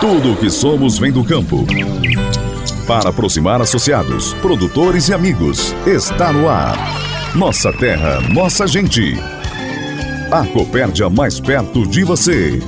Tudo o que somos vem do campo. Para aproximar associados, produtores e amigos, está no ar. Nossa terra, nossa gente. A Copérdia mais perto de você.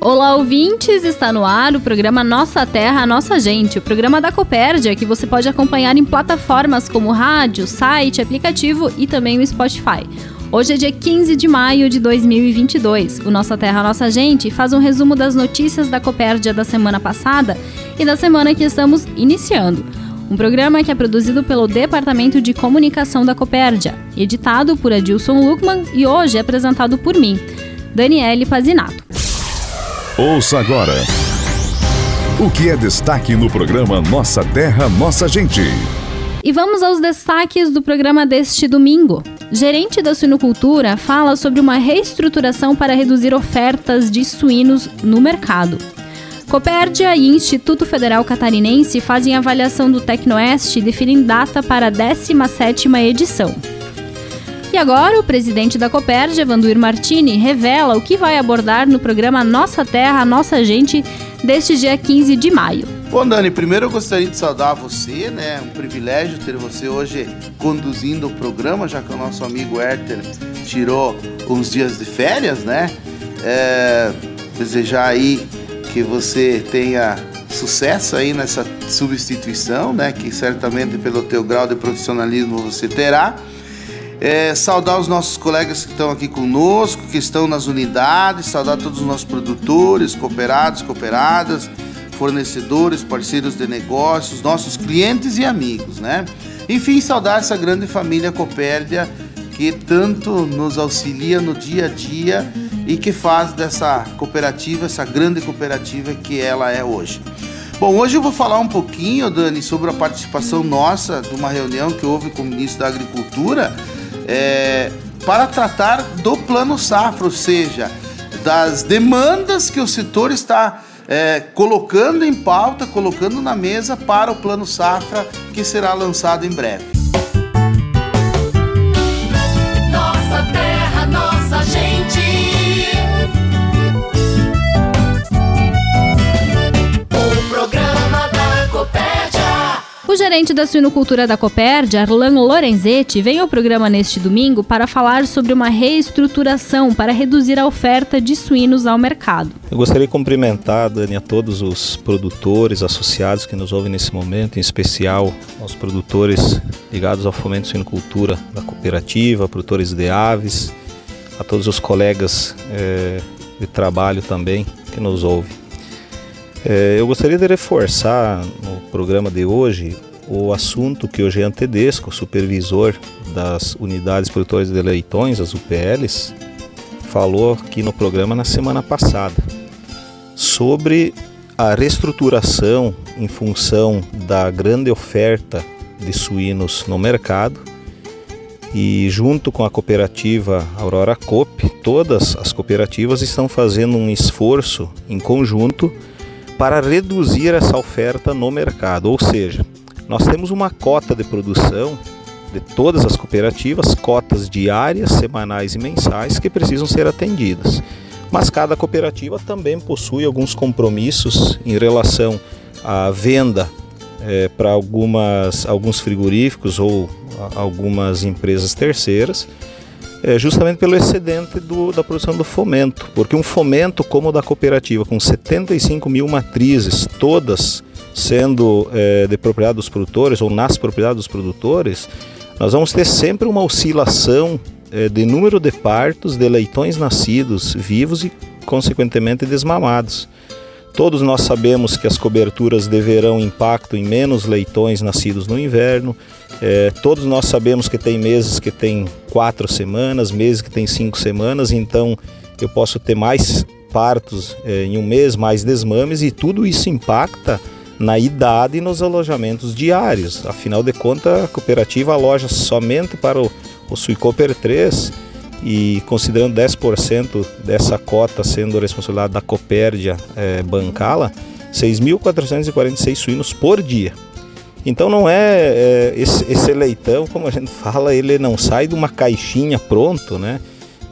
Olá, ouvintes! Está no ar o programa Nossa Terra, Nossa Gente, o programa da Copérdia, que você pode acompanhar em plataformas como rádio, site, aplicativo e também o Spotify. Hoje é dia 15 de maio de 2022. O Nossa Terra Nossa Gente faz um resumo das notícias da Copérdia da semana passada e da semana que estamos iniciando. Um programa que é produzido pelo Departamento de Comunicação da Copérdia, editado por Adilson Luckman e hoje é apresentado por mim, Daniele Pazinato. Ouça agora o que é destaque no programa Nossa Terra Nossa Gente. E vamos aos destaques do programa deste domingo. Gerente da suinocultura fala sobre uma reestruturação para reduzir ofertas de suínos no mercado. Copérdia e Instituto Federal Catarinense fazem avaliação do Tecnoeste e definem data para a 17ª edição. E agora, o presidente da Copérdia, Vanduir Martini, revela o que vai abordar no programa Nossa Terra, Nossa Gente, deste dia 15 de maio. Bom, Dani, primeiro eu gostaria de saudar você, né? É um privilégio ter você hoje conduzindo o programa, já que o nosso amigo Herter tirou uns dias de férias, né? É, desejar aí que você tenha sucesso aí nessa substituição, né? Que certamente pelo teu grau de profissionalismo você terá. É, saudar os nossos colegas que estão aqui conosco, que estão nas unidades, saudar todos os nossos produtores, cooperados, cooperadas fornecedores, parceiros de negócios, nossos clientes e amigos, né? Enfim, saudar essa grande família Copérdia que tanto nos auxilia no dia a dia e que faz dessa cooperativa, essa grande cooperativa que ela é hoje. Bom, hoje eu vou falar um pouquinho, Dani, sobre a participação nossa de uma reunião que houve com o ministro da Agricultura é, para tratar do Plano Safra, ou seja, das demandas que o setor está é, colocando em pauta, colocando na mesa para o Plano Safra que será lançado em breve. Nossa terra, nossa gente. O gerente da suinocultura da Copérdia, Arlan Lorenzetti, vem ao programa neste domingo para falar sobre uma reestruturação para reduzir a oferta de suínos ao mercado. Eu gostaria de cumprimentar, Dani, a todos os produtores associados que nos ouvem nesse momento, em especial aos produtores ligados ao fomento de suinocultura da cooperativa, produtores de aves, a todos os colegas é, de trabalho também que nos ouvem. É, eu gostaria de reforçar no programa de hoje o assunto que o Jean Tedesco, supervisor das unidades produtoras de leitões, as UPLs, falou aqui no programa na semana passada sobre a reestruturação em função da grande oferta de suínos no mercado e junto com a cooperativa Aurora Coop, todas as cooperativas estão fazendo um esforço em conjunto para reduzir essa oferta no mercado, ou seja, nós temos uma cota de produção de todas as cooperativas, cotas diárias, semanais e mensais que precisam ser atendidas. Mas cada cooperativa também possui alguns compromissos em relação à venda é, para algumas alguns frigoríficos ou algumas empresas terceiras, é, justamente pelo excedente do, da produção do fomento, porque um fomento como o da cooperativa, com 75 mil matrizes, todas sendo é, de propriedade dos produtores ou nas propriedades dos produtores, nós vamos ter sempre uma oscilação é, de número de partos de leitões nascidos vivos e, consequentemente, desmamados. Todos nós sabemos que as coberturas deverão impacto em menos leitões nascidos no inverno. É, todos nós sabemos que tem meses que tem quatro semanas, meses que tem cinco semanas, então eu posso ter mais partos é, em um mês, mais desmames, e tudo isso impacta na idade e nos alojamentos diários. Afinal de contas, a cooperativa aloja somente para o, o Suicoper 3 e considerando 10% dessa cota sendo responsabilidade da Copérdia é, bancá-la, 6.446 suínos por dia. Então não é, é esse, esse, leitão, como a gente fala, ele não sai de uma caixinha pronto, né?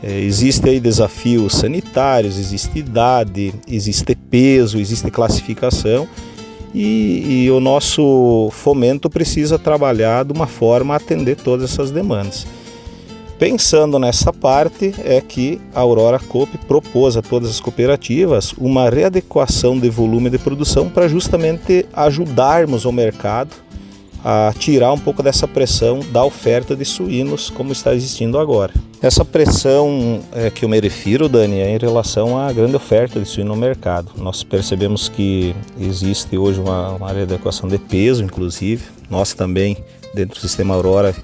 É, existe aí desafios sanitários, existe idade, existe peso, existe classificação e, e o nosso fomento precisa trabalhar de uma forma a atender todas essas demandas. Pensando nessa parte, é que a Aurora Coop propôs a todas as cooperativas uma readequação de volume de produção para justamente ajudarmos o mercado a tirar um pouco dessa pressão da oferta de suínos como está existindo agora. Essa pressão é, que eu me refiro, Dani, é em relação à grande oferta de suíno no mercado. Nós percebemos que existe hoje uma, uma readequação de peso, inclusive. Nós também, dentro do sistema Aurora,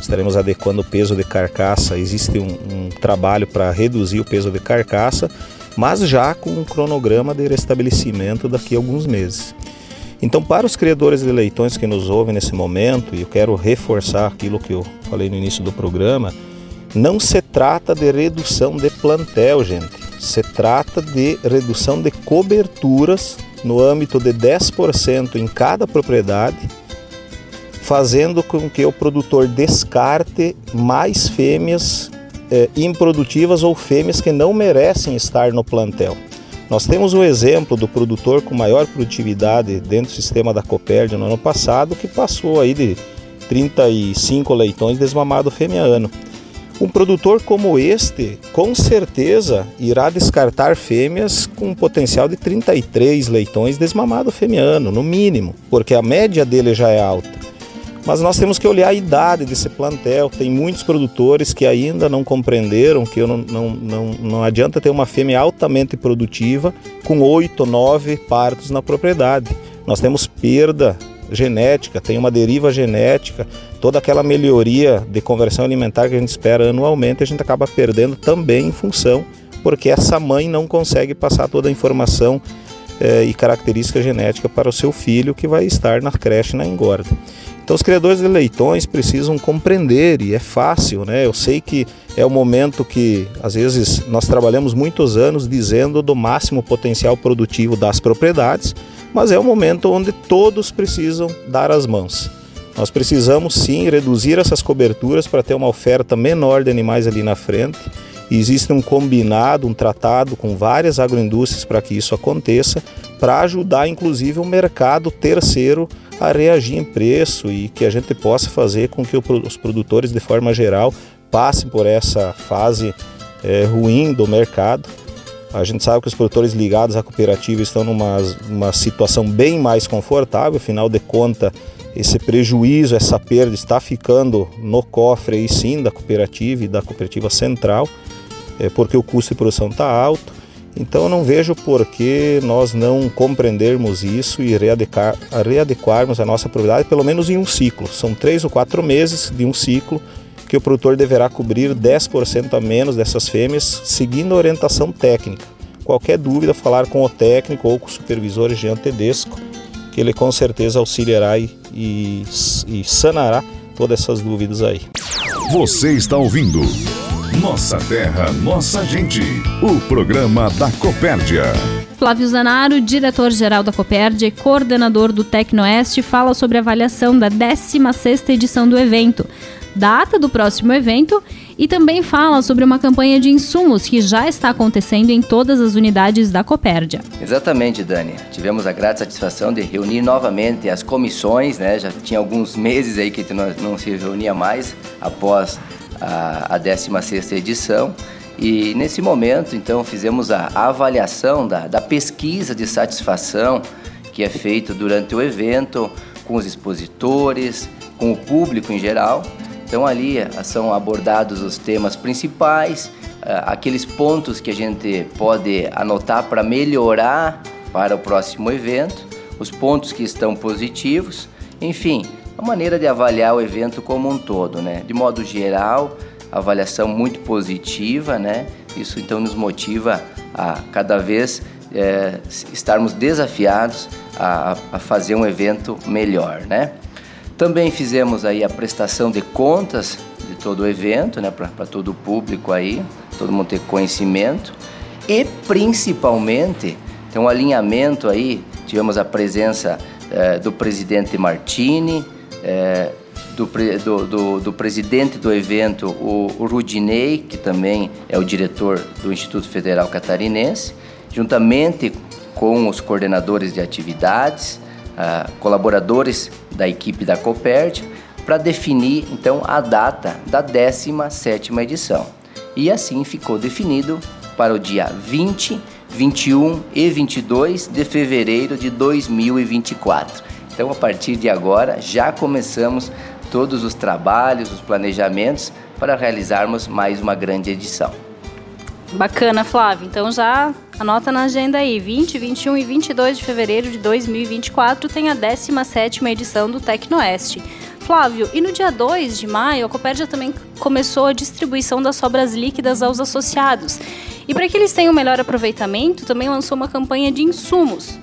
estaremos adequando o peso de carcaça. Existe um, um trabalho para reduzir o peso de carcaça, mas já com um cronograma de restabelecimento daqui a alguns meses. Então, para os criadores de leitões que nos ouvem nesse momento, e eu quero reforçar aquilo que eu falei no início do programa, não se trata de redução de plantel, gente. Se trata de redução de coberturas no âmbito de 10% em cada propriedade fazendo com que o produtor descarte mais fêmeas eh, improdutivas ou fêmeas que não merecem estar no plantel. Nós temos o exemplo do produtor com maior produtividade dentro do sistema da Copérdia no ano passado, que passou aí de 35 leitões desmamado fêmea ano. Um produtor como este, com certeza, irá descartar fêmeas com um potencial de 33 leitões desmamado fêmea ano, no mínimo, porque a média dele já é alta. Mas nós temos que olhar a idade desse plantel. Tem muitos produtores que ainda não compreenderam que não, não, não, não adianta ter uma fêmea altamente produtiva com oito, nove partos na propriedade. Nós temos perda genética, tem uma deriva genética, toda aquela melhoria de conversão alimentar que a gente espera anualmente, a gente acaba perdendo também em função porque essa mãe não consegue passar toda a informação eh, e característica genética para o seu filho que vai estar na creche na engorda. Então os criadores de leitões precisam compreender e é fácil, né? Eu sei que é o momento que às vezes nós trabalhamos muitos anos dizendo do máximo potencial produtivo das propriedades, mas é o momento onde todos precisam dar as mãos. Nós precisamos sim reduzir essas coberturas para ter uma oferta menor de animais ali na frente. Existe um combinado, um tratado com várias agroindústrias para que isso aconteça, para ajudar inclusive o mercado terceiro a reagir em preço e que a gente possa fazer com que os produtores, de forma geral, passem por essa fase é, ruim do mercado. A gente sabe que os produtores ligados à cooperativa estão numa uma situação bem mais confortável, afinal de contas, esse prejuízo, essa perda está ficando no cofre aí sim da cooperativa e da cooperativa central, é, porque o custo de produção está alto. Então não vejo por que nós não compreendermos isso e readequar, readequarmos a nossa propriedade pelo menos em um ciclo. São três ou quatro meses de um ciclo que o produtor deverá cobrir 10% a menos dessas fêmeas, seguindo a orientação técnica. Qualquer dúvida, falar com o técnico ou com o supervisor Jean Tedesco, que ele com certeza auxiliará e, e, e sanará todas essas dúvidas aí. Você está ouvindo nossa Terra, Nossa Gente. O programa da Copérdia. Flávio Zanaro, diretor-geral da Copérdia e coordenador do Tecnoeste, fala sobre a avaliação da 16ª edição do evento, data do próximo evento e também fala sobre uma campanha de insumos que já está acontecendo em todas as unidades da Copérdia. Exatamente, Dani. Tivemos a grata satisfação de reunir novamente as comissões, né? Já tinha alguns meses aí que não se reunia mais após a, a 16ª edição. E nesse momento, então, fizemos a avaliação da, da pesquisa de satisfação que é feita durante o evento, com os expositores, com o público em geral. Então, ali eh, são abordados os temas principais, eh, aqueles pontos que a gente pode anotar para melhorar para o próximo evento, os pontos que estão positivos, enfim, a maneira de avaliar o evento como um todo, né? De modo geral, avaliação muito positiva, né? Isso então nos motiva a cada vez é, estarmos desafiados a, a, fazer um evento melhor, né? Também fizemos aí a prestação de contas de todo o evento, né? Para todo o público aí, todo mundo ter conhecimento e principalmente tem um alinhamento aí. Tivemos a presença é, do presidente Martini, é, do, do, do, do, presidente do evento, o, o Rudinei, que também é o diretor do Instituto Federal Catarinense, juntamente com os coordenadores de atividades, uh, colaboradores da equipe da Copert, para definir então a data da 17ª edição. E assim ficou definido para o dia 20, 21 e 22 de fevereiro de 2024. Então, a partir de agora, já começamos todos os trabalhos, os planejamentos para realizarmos mais uma grande edição. Bacana, Flávio. Então já anota na agenda aí, 20, 21 e 22 de fevereiro de 2024 tem a 17ª edição do Tecnoeste. Flávio, e no dia 2 de maio, a Copérdia também começou a distribuição das sobras líquidas aos associados. E para que eles tenham melhor aproveitamento, também lançou uma campanha de insumos.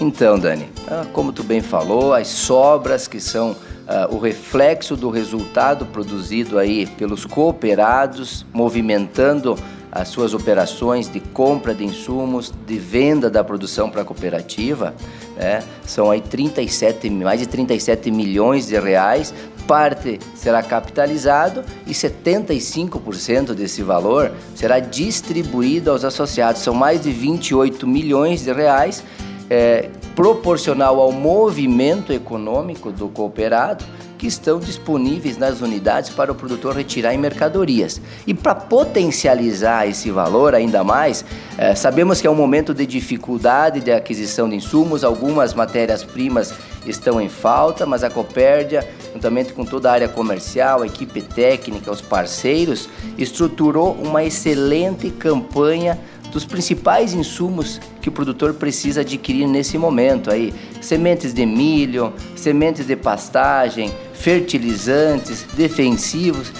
Então, Dani, ah, como tu bem falou, as sobras que são Uh, o reflexo do resultado produzido aí pelos cooperados, movimentando as suas operações de compra de insumos, de venda da produção para a cooperativa, né? são aí 37, mais de 37 milhões de reais, parte será capitalizado e 75% desse valor será distribuído aos associados, são mais de 28 milhões de reais é, proporcional ao movimento econômico do cooperado que estão disponíveis nas unidades para o produtor retirar em mercadorias. E para potencializar esse valor ainda mais, é, sabemos que é um momento de dificuldade de aquisição de insumos, algumas matérias-primas estão em falta, mas a Copérdia, juntamente com toda a área comercial, a equipe técnica, os parceiros, estruturou uma excelente campanha dos principais insumos que o produtor precisa adquirir nesse momento aí, sementes de milho, sementes de pastagem, fertilizantes, defensivos,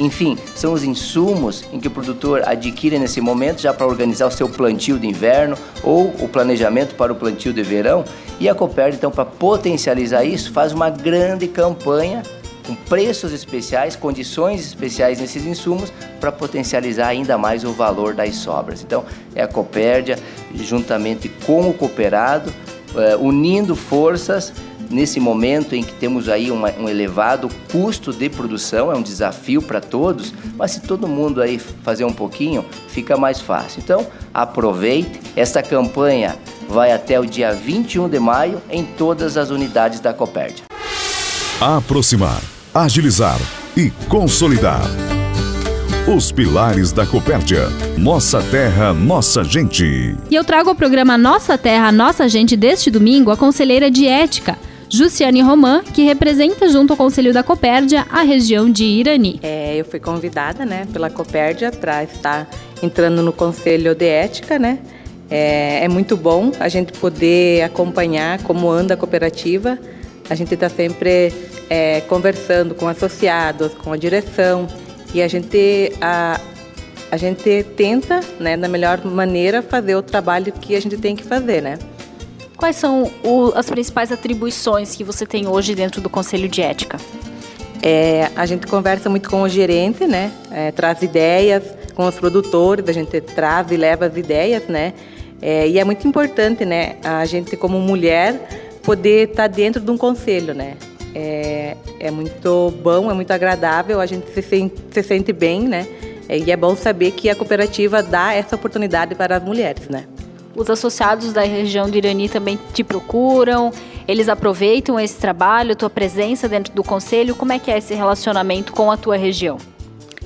enfim, são os insumos em que o produtor adquire nesse momento já para organizar o seu plantio de inverno ou o planejamento para o plantio de verão. E a Copérdia, então, para potencializar isso, faz uma grande campanha com preços especiais, condições especiais nesses insumos para potencializar ainda mais o valor das sobras. Então, é a Copérdia, juntamente com o cooperado, é, unindo forças nesse momento em que temos aí uma, um elevado custo de produção, é um desafio para todos, mas se todo mundo aí fazer um pouquinho, fica mais fácil. Então, aproveite, essa campanha vai até o dia 21 de maio em todas as unidades da Copérdia. Aproximar agilizar e consolidar. Os pilares da Copérdia. Nossa terra, nossa gente. E eu trago ao programa Nossa Terra, Nossa Gente deste domingo a conselheira de ética, Jussiane Roman, que representa junto ao Conselho da Copérdia a região de Irani. É, eu fui convidada né, pela Copérdia para estar entrando no Conselho de Ética, né? É, é muito bom a gente poder acompanhar como anda a cooperativa. A gente está sempre é, conversando com associados, com a direção, e a gente, a, a gente tenta, né, da melhor maneira, fazer o trabalho que a gente tem que fazer, né? Quais são o, as principais atribuições que você tem hoje dentro do Conselho de Ética? É, a gente conversa muito com o gerente, né? É, traz ideias com os produtores, a gente traz e leva as ideias, né? É, e é muito importante, né? A gente como mulher poder estar dentro de um conselho, né? É, é muito bom, é muito agradável, a gente se sente, se sente bem, né? E é bom saber que a cooperativa dá essa oportunidade para as mulheres, né? Os associados da região do Irani também te procuram, eles aproveitam esse trabalho, tua presença dentro do conselho. Como é que é esse relacionamento com a tua região?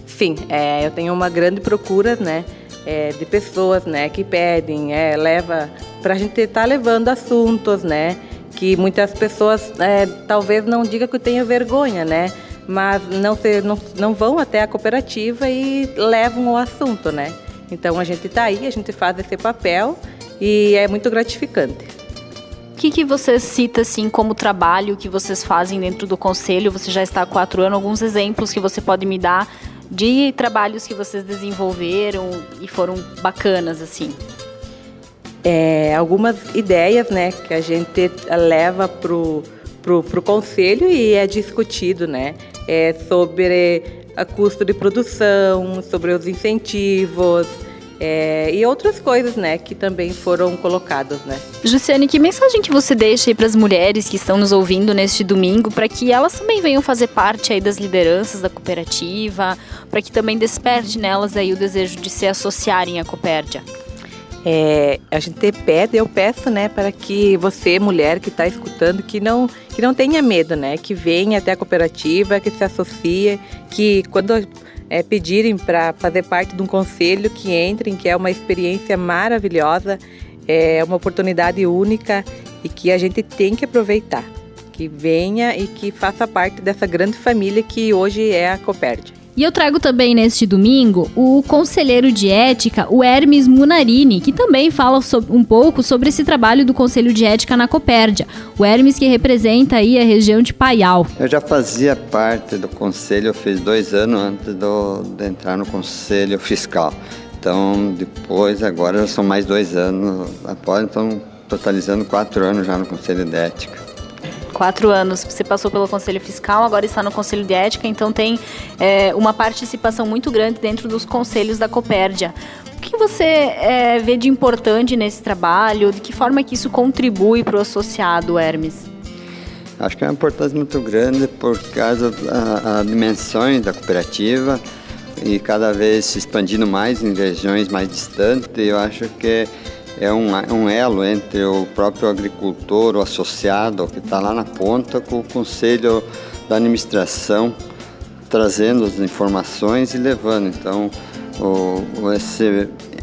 Sim, é, eu tenho uma grande procura, né? É, de pessoas, né, que pedem, é, leva para a gente estar tá levando assuntos, né? Que muitas pessoas é, talvez não digam que tenham vergonha, né? Mas não, não, não vão até a cooperativa e levam o assunto, né? Então a gente está aí, a gente faz esse papel e é muito gratificante. O que, que você cita assim como trabalho que vocês fazem dentro do conselho? Você já está há quatro anos. Alguns exemplos que você pode me dar de trabalhos que vocês desenvolveram e foram bacanas assim? É, algumas ideias, né, que a gente leva pro, pro conselho e é discutido, né, é sobre a custo de produção, sobre os incentivos, é, e outras coisas, né, que também foram colocadas, né. Jussiane, que mensagem que você deixa aí para as mulheres que estão nos ouvindo neste domingo, para que elas também venham fazer parte aí das lideranças da cooperativa, para que também desperte nelas aí o desejo de se associarem à Copérdia? É, a gente pede, eu peço, né, para que você, mulher que está escutando, que não, que não tenha medo, né, que venha até a cooperativa, que se associe, que quando é, pedirem para fazer parte de um conselho que entrem, que é uma experiência maravilhosa, é uma oportunidade única e que a gente tem que aproveitar. Que venha e que faça parte dessa grande família que hoje é a Copérdia. E eu trago também neste domingo o conselheiro de ética, o Hermes Munarini, que também fala um pouco sobre esse trabalho do Conselho de Ética na Copérdia. O Hermes que representa aí a região de Paial. Eu já fazia parte do conselho, eu fiz dois anos antes do, de entrar no conselho fiscal. Então, depois, agora são mais dois anos após, então totalizando quatro anos já no conselho de ética. Quatro anos. Você passou pelo Conselho Fiscal, agora está no Conselho de Ética, então tem é, uma participação muito grande dentro dos conselhos da Copérdia. O que você é, vê de importante nesse trabalho? De que forma que isso contribui para o associado, Hermes? Acho que é uma importância muito grande por causa das dimensões da cooperativa e cada vez se expandindo mais em regiões mais distantes. Eu acho que é um, um elo entre o próprio agricultor, o associado, que está lá na ponta, com o conselho da administração, trazendo as informações e levando. Então, o, essa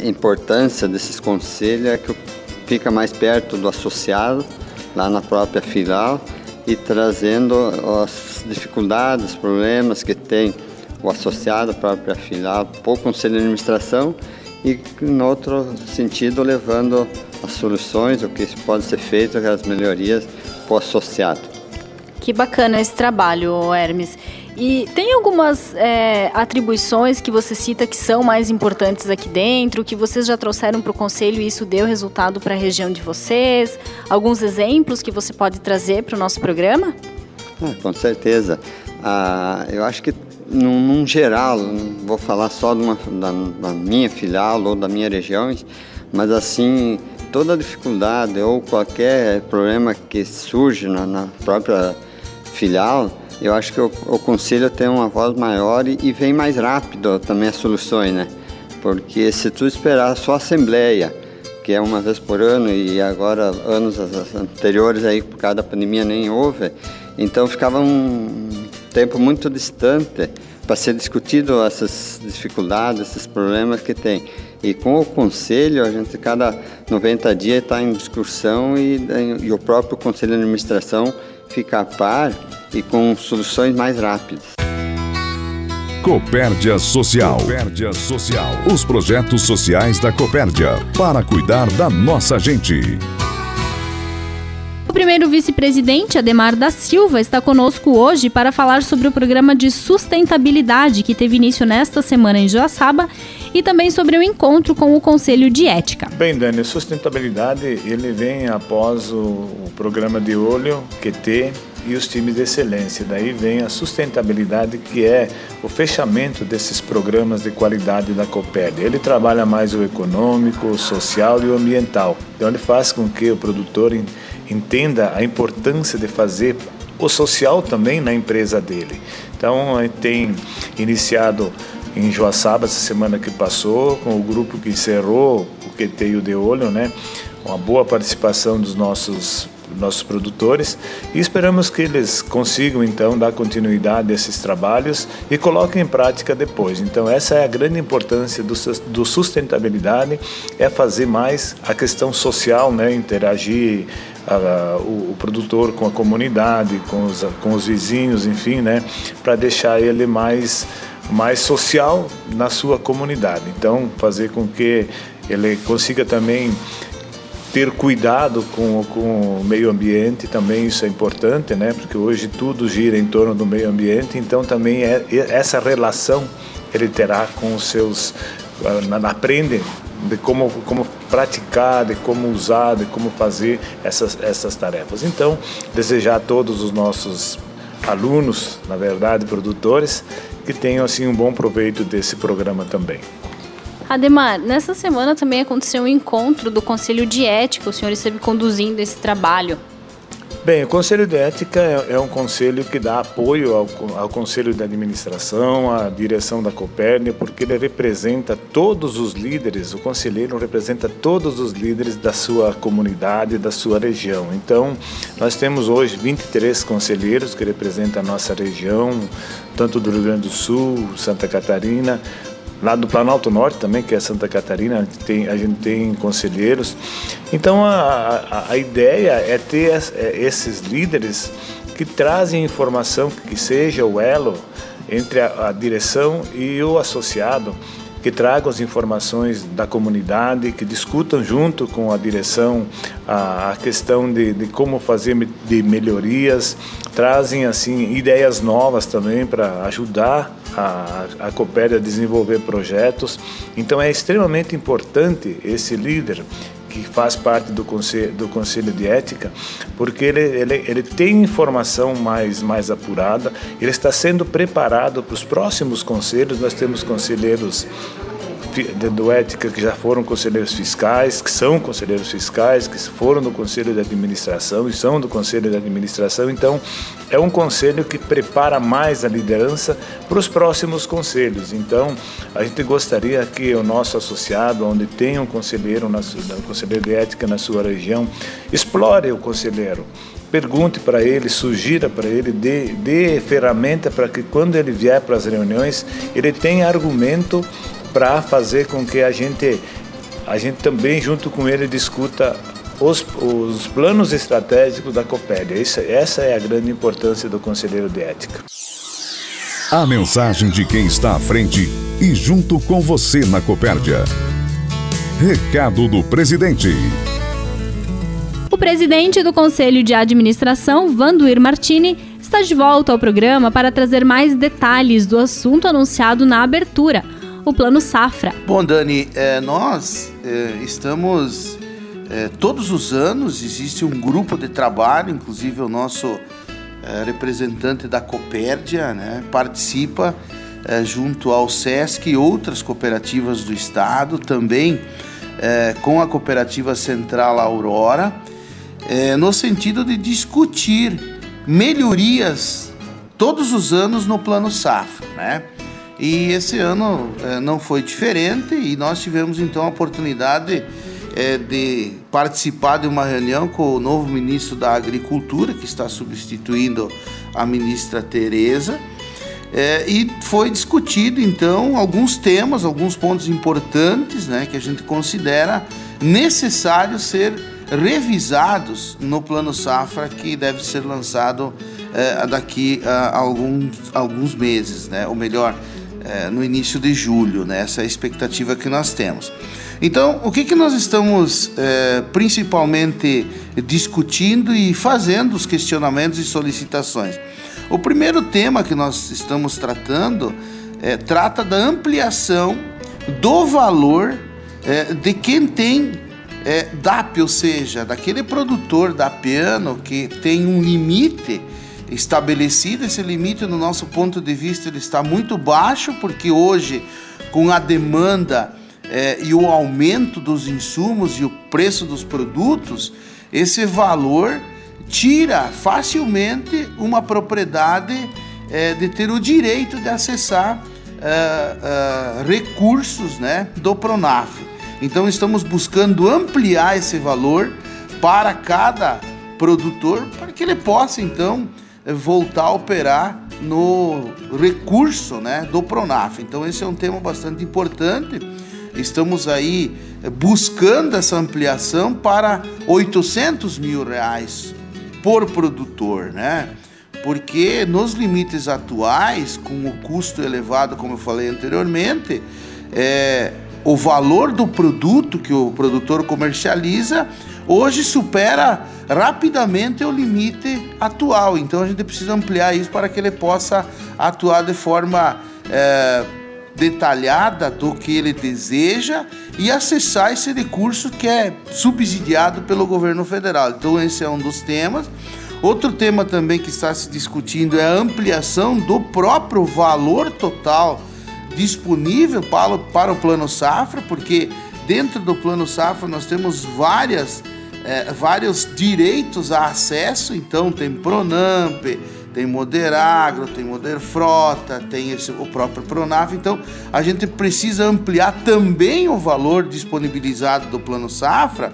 importância desses conselhos é que fica mais perto do associado, lá na própria filial, e trazendo as dificuldades, os problemas que tem o associado, a própria filial, para o conselho de administração e, em outro sentido, levando as soluções, o que pode ser feito, as melhorias para o associado. Que bacana esse trabalho, Hermes. E tem algumas é, atribuições que você cita que são mais importantes aqui dentro, que vocês já trouxeram para o conselho e isso deu resultado para a região de vocês? Alguns exemplos que você pode trazer para o nosso programa? Ah, com certeza. Ah, eu acho que num, num geral, vou falar só uma, da, da, minha filial ou da minha região, mas assim, toda dificuldade ou qualquer problema que surge na, na própria filial, eu acho que o, o, conselho tem uma voz maior e, e, vem mais rápido também as soluções, né? Porque se tu esperar só a assembleia, que é uma vez por ano e agora anos anteriores aí por causa da pandemia nem houve, então ficava um tempo muito distante para ser discutido essas dificuldades, esses problemas que tem. E com o conselho, a gente cada 90 dias está em discussão e, e, o próprio conselho de administração fica a par e com soluções mais rápidas. Copérdia Social. Copérdia Social. Os projetos sociais da Copérdia para cuidar da nossa gente. O primeiro vice-presidente, Ademar da Silva, está conosco hoje para falar sobre o programa de sustentabilidade que teve início nesta semana em Joaçaba e também sobre o encontro com o Conselho de Ética. Bem, Dani, sustentabilidade ele vem após o, o programa de olho QT e os times de excelência. Daí vem a sustentabilidade, que é o fechamento desses programas de qualidade da Copérdia. Ele trabalha mais o econômico, o social e o ambiental. Então ele faz com que o produtor entenda a importância de fazer o social também na empresa dele. Então, tem iniciado em Joaçaba essa semana que passou, com o grupo que encerrou o QT e o De Olho, né? Uma boa participação dos nossos nossos produtores e esperamos que eles consigam então dar continuidade a esses trabalhos e coloquem em prática depois. Então essa é a grande importância do, do sustentabilidade, é fazer mais a questão social, né, interagir a, o, o, produtor com a comunidade, com os, com os vizinhos, enfim, né, para deixar ele mais, mais social na sua comunidade. Então, fazer com que ele consiga também ter cuidado com, com o meio ambiente também isso é importante, né? Porque hoje tudo gira em torno do meio ambiente, então também é essa relação ele terá com os seus ah, aprende de como como praticar, de como usar, de como fazer essas essas tarefas. Então, desejar a todos os nossos alunos, na verdade, produtores, que tenham assim um bom proveito desse programa também. Ademar, nessa semana também aconteceu um encontro do Conselho de Ética, o senhor esteve conduzindo esse trabalho. Bem, o Conselho de Ética é, é um conselho que dá apoio ao, ao, Conselho de Administração, à direção da Copérnia, porque ele representa todos os líderes, o conselheiro representa todos os líderes da sua comunidade, da sua região. Então, nós temos hoje 23 conselheiros que representam a nossa região, tanto do Rio Grande do Sul, Santa Catarina, lá do Planalto Norte também, que é Santa Catarina, a gente tem, a gente tem conselheiros. Então a, a, a ideia é ter é, esses líderes que trazem informação que seja o elo entre a, a direção e o associado que tragam as informações da comunidade, que discutam junto com a direção a, a questão de, de, como fazer de melhorias, trazem assim ideias novas também para ajudar a, a desenvolver projetos. Então é extremamente importante esse líder que faz parte do conselho, do conselho de ética, porque ele, ele, ele tem informação mais, mais apurada, ele está sendo preparado para os próximos conselhos. Nós temos conselheiros do Ética que já foram conselheiros fiscais, que são conselheiros fiscais, que foram do Conselho de Administração e são do Conselho de Administração. Então, é um conselho que prepara mais a liderança para os próximos conselhos. Então, a gente gostaria que o nosso associado, onde tem um conselheiro, um conselheiro de ética na sua região, explore o conselheiro pergunte para ele, sugira para ele, dê, dê ferramenta para que quando ele vier para as reuniões, ele tenha argumento para fazer com que a gente, a gente também, junto com ele, discuta os, os planos estratégicos da Copélia. Essa, essa é a grande importância do conselheiro de ética. A mensagem de quem está à frente e junto com você na Copérdia. Recado do presidente. O presidente do Conselho de Administração, Vanduir Martini, está de volta ao programa para trazer mais detalhes do assunto anunciado na abertura o Plano Safra. Bom, Dani, é, nós é, estamos. É, todos os anos existe um grupo de trabalho, inclusive o nosso é, representante da Copérdia né, participa é, junto ao SESC e outras cooperativas do estado, também é, com a cooperativa Central Aurora, no sentido de discutir melhorias todos os anos no Plano Safra. Né? E esse ano é, não foi diferente e nós tivemos então a oportunidade é, de participar de uma reunião com o novo ministro da Agricultura, que está substituindo a ministra Tereza. É, e foi discutido então alguns temas, alguns pontos importantes né, que a gente considera necessário ser revisados no plano safra que deve ser lançado é, daqui a alguns, alguns meses, né, ou melhor, é, no início de julho, né? essa é a expectativa que nós temos. Então, o que, que nós estamos é, principalmente discutindo e fazendo os questionamentos e solicitações? O primeiro tema que nós estamos tratando é, trata da ampliação do valor é, de quem tem é, DAP, ou seja, daquele produtor da piano que tem um limite estabelecido. Esse limite, no nosso ponto de vista, ele está muito baixo, porque hoje, com a demanda é, e o aumento dos insumos e o preço dos produtos, esse valor tira facilmente uma propriedade é, de ter o direito de acessar é, recursos né, do Pronaf. Então estamos buscando ampliar esse valor para cada produtor para que ele possa então voltar a operar no recurso né, do Pronaf. Então esse é um tema bastante importante. Estamos aí buscando essa ampliação para 800 mil reais por produtor, né? Porque nos limites atuais, com o custo elevado, como eu falei anteriormente, é, o valor do produto que o produtor comercializa hoje supera rapidamente o limite atual. Então a gente precisa ampliar isso para que ele possa atuar de forma é, detalhada do que ele deseja e acessar esse recurso que é subsidiado pelo governo federal. Então esse é um dos temas. Outro tema também que está se discutindo é a ampliação do próprio valor total disponível para, para o Plano Safra, porque dentro do Plano Safra nós temos várias, é, vários direitos a acesso, então tem Pronamp, tem Moderagro, tem Moderfrota, tem esse, o próprio Pronaf, então a gente precisa ampliar também o valor disponibilizado do Plano Safra,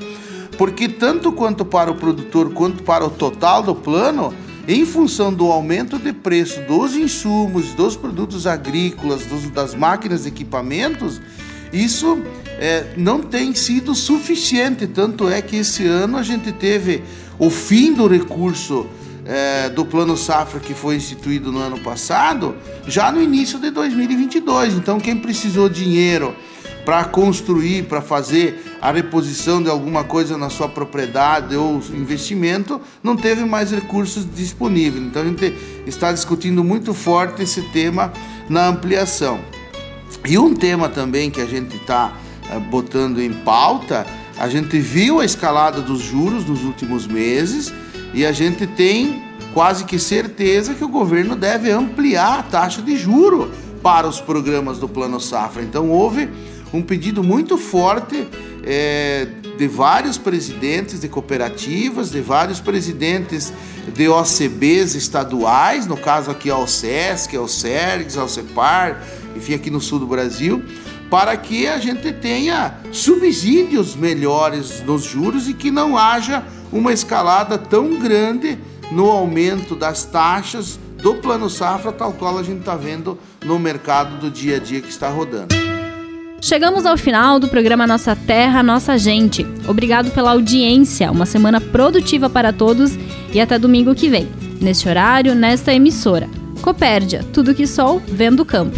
porque tanto quanto para o produtor quanto para o total do plano, em função do aumento de preço dos insumos, dos produtos agrícolas, dos, das máquinas e equipamentos, isso é, não tem sido suficiente. Tanto é que esse ano a gente teve o fim do recurso é, do Plano Safra que foi instituído no ano passado, já no início de 2022. Então, quem precisou dinheiro para construir, para fazer a reposição de alguma coisa na sua propriedade ou investimento, não teve mais recursos disponíveis. Então a gente está discutindo muito forte esse tema na ampliação. E um tema também que a gente está eh, botando em pauta, a gente viu a escalada dos juros nos últimos meses e a gente tem quase que certeza que o governo deve ampliar a taxa de juro para os programas do Plano Safra. Então houve um pedido muito forte é, de vários presidentes de cooperativas, de vários presidentes de OCBs estaduais, no caso aqui ao SESC, ao SERGS, ao CEPAR, enfim, aqui no sul do Brasil, para que a gente tenha subsídios melhores nos juros e que não haja uma escalada tão grande no aumento das taxas do Plano Safra, tal qual a gente está vendo no mercado do dia a dia que está rodando. Chegamos ao final do programa Nossa Terra, Nossa Gente. Obrigado pela audiência, uma semana produtiva para todos e até domingo que vem, neste horário, nesta emissora. Copérdia, tudo que sol, vendo o campo.